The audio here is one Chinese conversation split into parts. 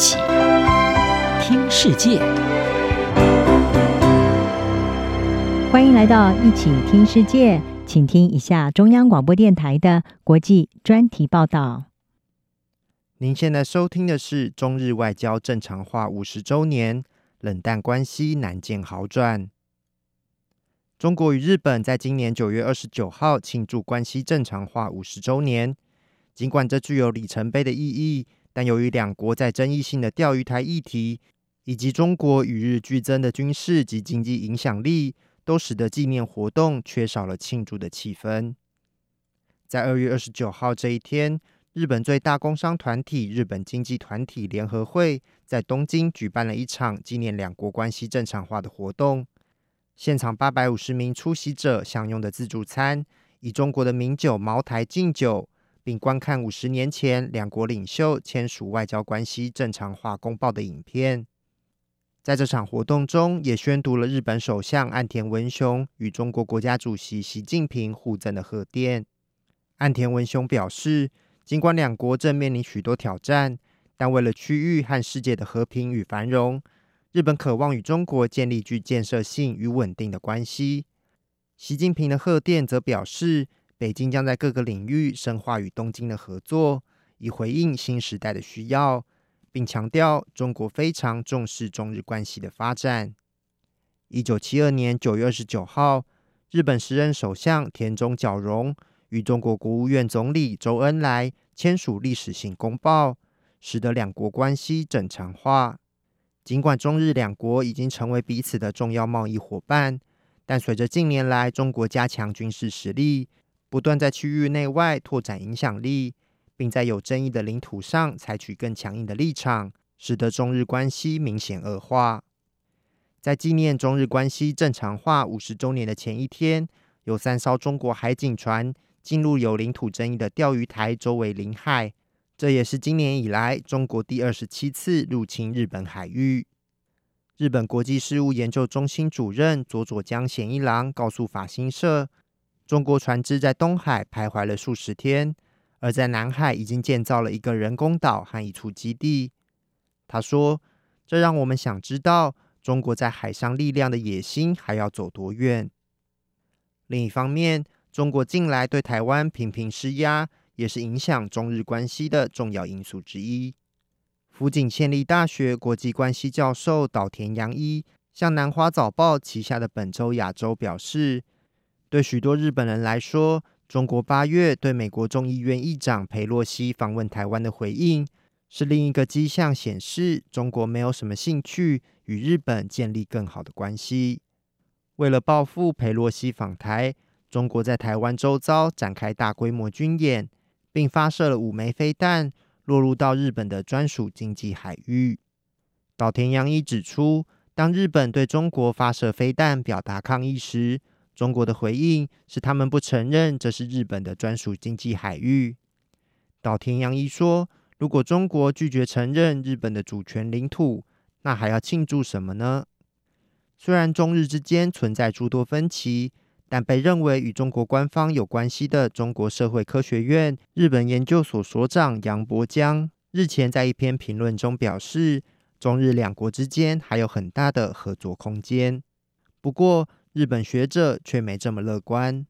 起听世界，欢迎来到一起听世界，请听一下中央广播电台的国际专题报道。您现在收听的是中日外交正常化五十周年，冷淡关系难见好转。中国与日本在今年九月二十九号庆祝关系正常化五十周年。尽管这具有里程碑的意义，但由于两国在争议性的钓鱼台议题，以及中国与日俱增的军事及经济影响力，都使得纪念活动缺少了庆祝的气氛。在二月二十九号这一天，日本最大工商团体日本经济团体联合会在东京举办了一场纪念两国关系正常化的活动。现场八百五十名出席者享用的自助餐，以中国的名酒茅台敬酒。并观看五十年前两国领袖签署外交关系正常化公报的影片。在这场活动中，也宣读了日本首相岸田文雄与中国国家主席习近平互赠的贺电。岸田文雄表示，尽管两国正面临许多挑战，但为了区域和世界的和平与繁荣，日本渴望与中国建立具建设性与稳定的关系。习近平的贺电则表示，北京将在各个领域深化与东京的合作，以回应新时代的需要，并强调中国非常重视中日关系的发展。一九七二年九月二十九号，日本时任首相田中角荣与中国国务院总理周恩来签署历史性公报，使得两国关系正常化。尽管中日两国已经成为彼此的重要贸易伙伴，但随着近年来中国加强军事实力，不断在区域内外拓展影响力，并在有争议的领土上采取更强硬的立场，使得中日关系明显恶化。在纪念中日关系正常化五十周年的前一天，有三艘中国海警船进入有领土争议的钓鱼台周围领海，这也是今年以来中国第二十七次入侵日本海域。日本国际事务研究中心主任佐佐江贤一郎告诉法新社。中国船只在东海徘徊了数十天，而在南海已经建造了一个人工岛和一处基地。他说：“这让我们想知道中国在海上力量的野心还要走多远。”另一方面，中国近来对台湾频频施压，也是影响中日关系的重要因素之一。福井县立大学国际关系教授岛田洋一向南华早报旗下的本周亚洲表示。对许多日本人来说，中国八月对美国众议院议长佩洛西访问台湾的回应，是另一个迹象，显示中国没有什么兴趣与日本建立更好的关系。为了报复佩洛西访台，中国在台湾周遭展开大规模军演，并发射了五枚飞弹，落入到日本的专属经济海域。岛田洋一指出，当日本对中国发射飞弹表达抗议时，中国的回应是，他们不承认这是日本的专属经济海域。岛田洋一说：“如果中国拒绝承认日本的主权领土，那还要庆祝什么呢？”虽然中日之间存在诸多分歧，但被认为与中国官方有关系的中国社会科学院日本研究所所长杨伯江日前在一篇评论中表示，中日两国之间还有很大的合作空间。不过，日本学者却没这么乐观。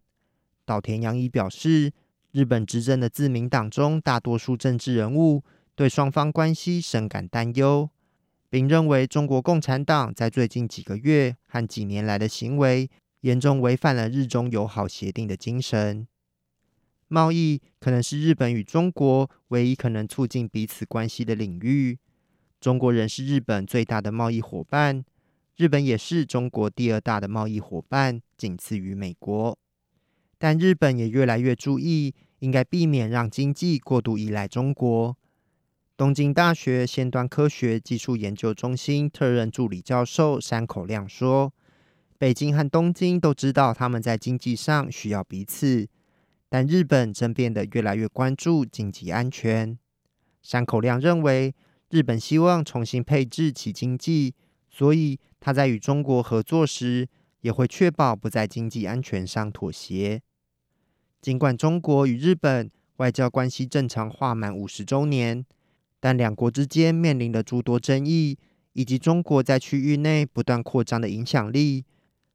岛田洋一表示，日本执政的自民党中大多数政治人物对双方关系深感担忧，并认为中国共产党在最近几个月和几年来的行为严重违反了日中友好协定的精神。贸易可能是日本与中国唯一可能促进彼此关系的领域。中国人是日本最大的贸易伙伴。日本也是中国第二大的贸易伙伴，仅次于美国。但日本也越来越注意，应该避免让经济过度依赖中国。东京大学先端科学技术研究中心特任助理教授山口亮说：“北京和东京都知道他们在经济上需要彼此，但日本正变得越来越关注经济安全。”山口亮认为，日本希望重新配置其经济。所以他在与中国合作时，也会确保不在经济安全上妥协。尽管中国与日本外交关系正常化满五十周年，但两国之间面临的诸多争议，以及中国在区域内不断扩张的影响力，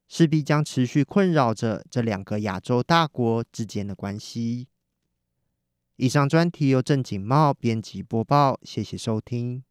势必将持续困扰着这两个亚洲大国之间的关系。以上专题由郑景茂编辑播报，谢谢收听。